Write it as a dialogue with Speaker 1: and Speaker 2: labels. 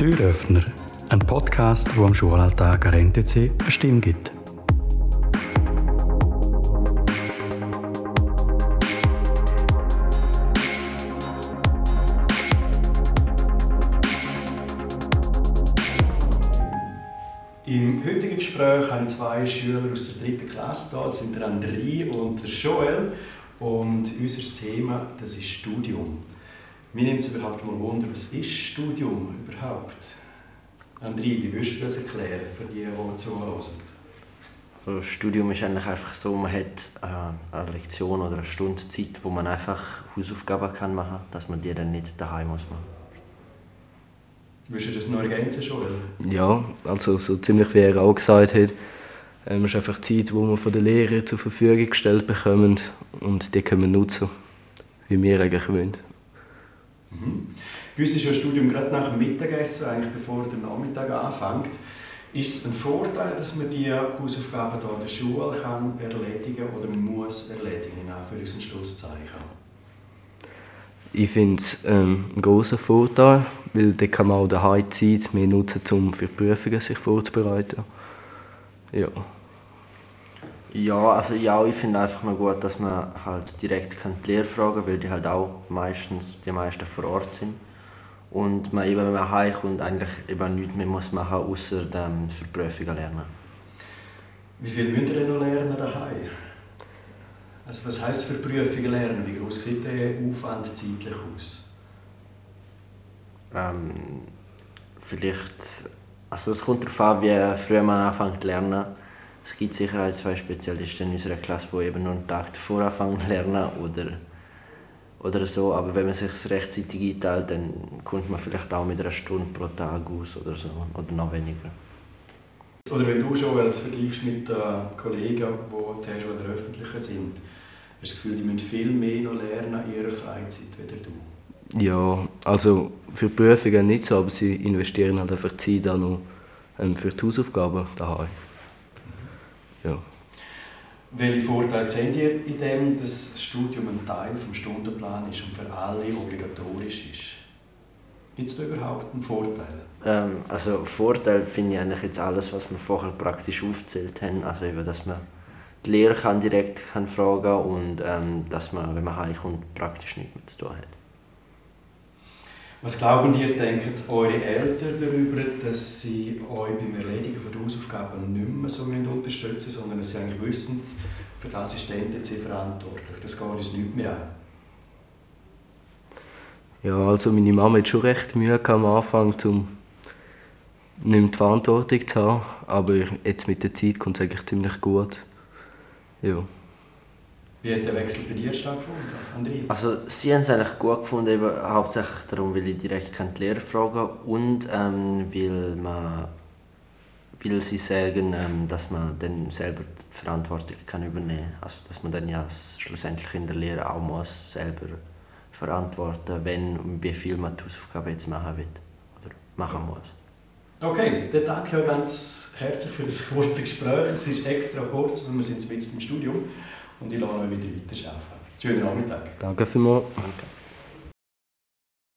Speaker 1: Türöffner, ein Podcast, wo am Schulalltag an NTC eine Stimme gibt.
Speaker 2: Im heutigen Gespräch habe ich zwei Schüler aus der dritten Klasse da. Das sind der André und der Joel. Und unser Thema das ist Studium. Mir nimmt es überhaupt mal Wunder, was ist Studium überhaupt? André, wie würdest du das erklären für die, die zuhören?
Speaker 3: Also Studium ist eigentlich einfach so, man hat äh, eine Lektion oder eine Stunde Zeit, wo man einfach Hausaufgaben kann machen kann, dass man die dann nicht daheim muss machen
Speaker 2: Würdest du das noch ergänzen, Joel?
Speaker 4: Ja, also so ziemlich wie er auch gesagt hat, ähm, ist einfach Zeit, die wir von den Lehrern zur Verfügung gestellt bekommen und die können wir nutzen, wie wir eigentlich wollen.
Speaker 2: Mhm. Bei uns ist ja Studium gerade nach dem Mittagessen, eigentlich bevor der Nachmittag anfängt. Ist es ein Vorteil, dass man die Hausaufgaben hier in der Schule kann erledigen oder muss erledigen, in Anführungs- und Schlusszeichen?
Speaker 4: Ich finde es ähm, einen grossen Vorteil, weil dann kann man auch daheim Zeit mehr nutzen, um für die Prüfungen sich vorzubereiten. Ja.
Speaker 3: Ja, also ja, ich finde einfach noch gut, dass man halt direkt die Lehrer fragen kann, weil die halt auch meistens die meisten vor Ort sind. Und man eben, wenn man heimkommt, eigentlich eben nichts mehr muss machen, außer ähm, für Prüfungen lernen.
Speaker 2: Wie viel müsst ihr denn noch lernen daheim? Also was heisst für Prüfungen lernen? Wie groß sieht der Aufwand zeitlich aus?
Speaker 3: Ähm, vielleicht, also es kommt darauf an, wie früh man anfängt zu lernen. Es gibt sicher ein, zwei Spezialisten in unserer Klasse, die eben nur einen Tag davor anfangen zu lernen oder, oder so. Aber wenn man sich rechtzeitig einteilt, dann kommt man vielleicht auch mit einer Stunde pro Tag aus oder so, oder noch weniger.
Speaker 2: Oder wenn du schon als vergleichst mit den Kollegen, die hast, die in der Öffentlichen sind, hast du das Gefühl, die müssen viel mehr noch lernen in ihrer Freizeit als du?
Speaker 4: Ja, also für die Prüfungen nicht so, aber sie investieren halt einfach Zeit auch noch ähm, für die Hausaufgaben daheim. Ja.
Speaker 2: Welche Vorteile seht ihr in dem, dass das Studium ein Teil des Stundenplans ist und für alle obligatorisch ist? Gibt es da überhaupt einen Vorteil?
Speaker 3: Ähm, also Vorteil finde ich eigentlich jetzt alles, was wir vorher praktisch aufgezählt haben. Also eben, dass man die Lehrer kann direkt kann fragen und ähm, dass man, wenn man heimkommt, praktisch nichts mehr zu tun hat.
Speaker 2: Was glauben ihr, denken eure Eltern darüber, dass sie euch beim Erledigen der Hausaufgaben nicht mehr so unterstützen müssen, sondern dass sie eigentlich wissen, für das ist der NTC verantwortlich. Das geht uns nicht mehr an.
Speaker 4: Ja, also meine Mama hat schon recht Mühe am Anfang, um nicht mehr die Verantwortung zu haben. Aber jetzt mit der Zeit kommt es eigentlich ziemlich gut. Ja.
Speaker 2: Wie hat der Wechsel bei dir stattgefunden, André?
Speaker 3: Also sie haben es eigentlich gut gefunden, eben hauptsächlich darum, weil ich direkt die Lehrer fragen und ähm, weil, man, weil sie sagen, ähm, dass man dann selber die Verantwortung kann übernehmen kann. Also dass man dann ja schlussendlich in der Lehre auch muss selber verantworten wenn und wie viel man die Hausaufgaben jetzt machen will oder machen muss.
Speaker 2: Okay, dann danke ich euch ganz herzlich für das kurze Gespräch. Es ist extra kurz, weil wir sind jetzt im Studium und ich lasse euch wieder weiterarbeiten. Schönen Nachmittag.
Speaker 4: Danke vielmals.
Speaker 3: Danke.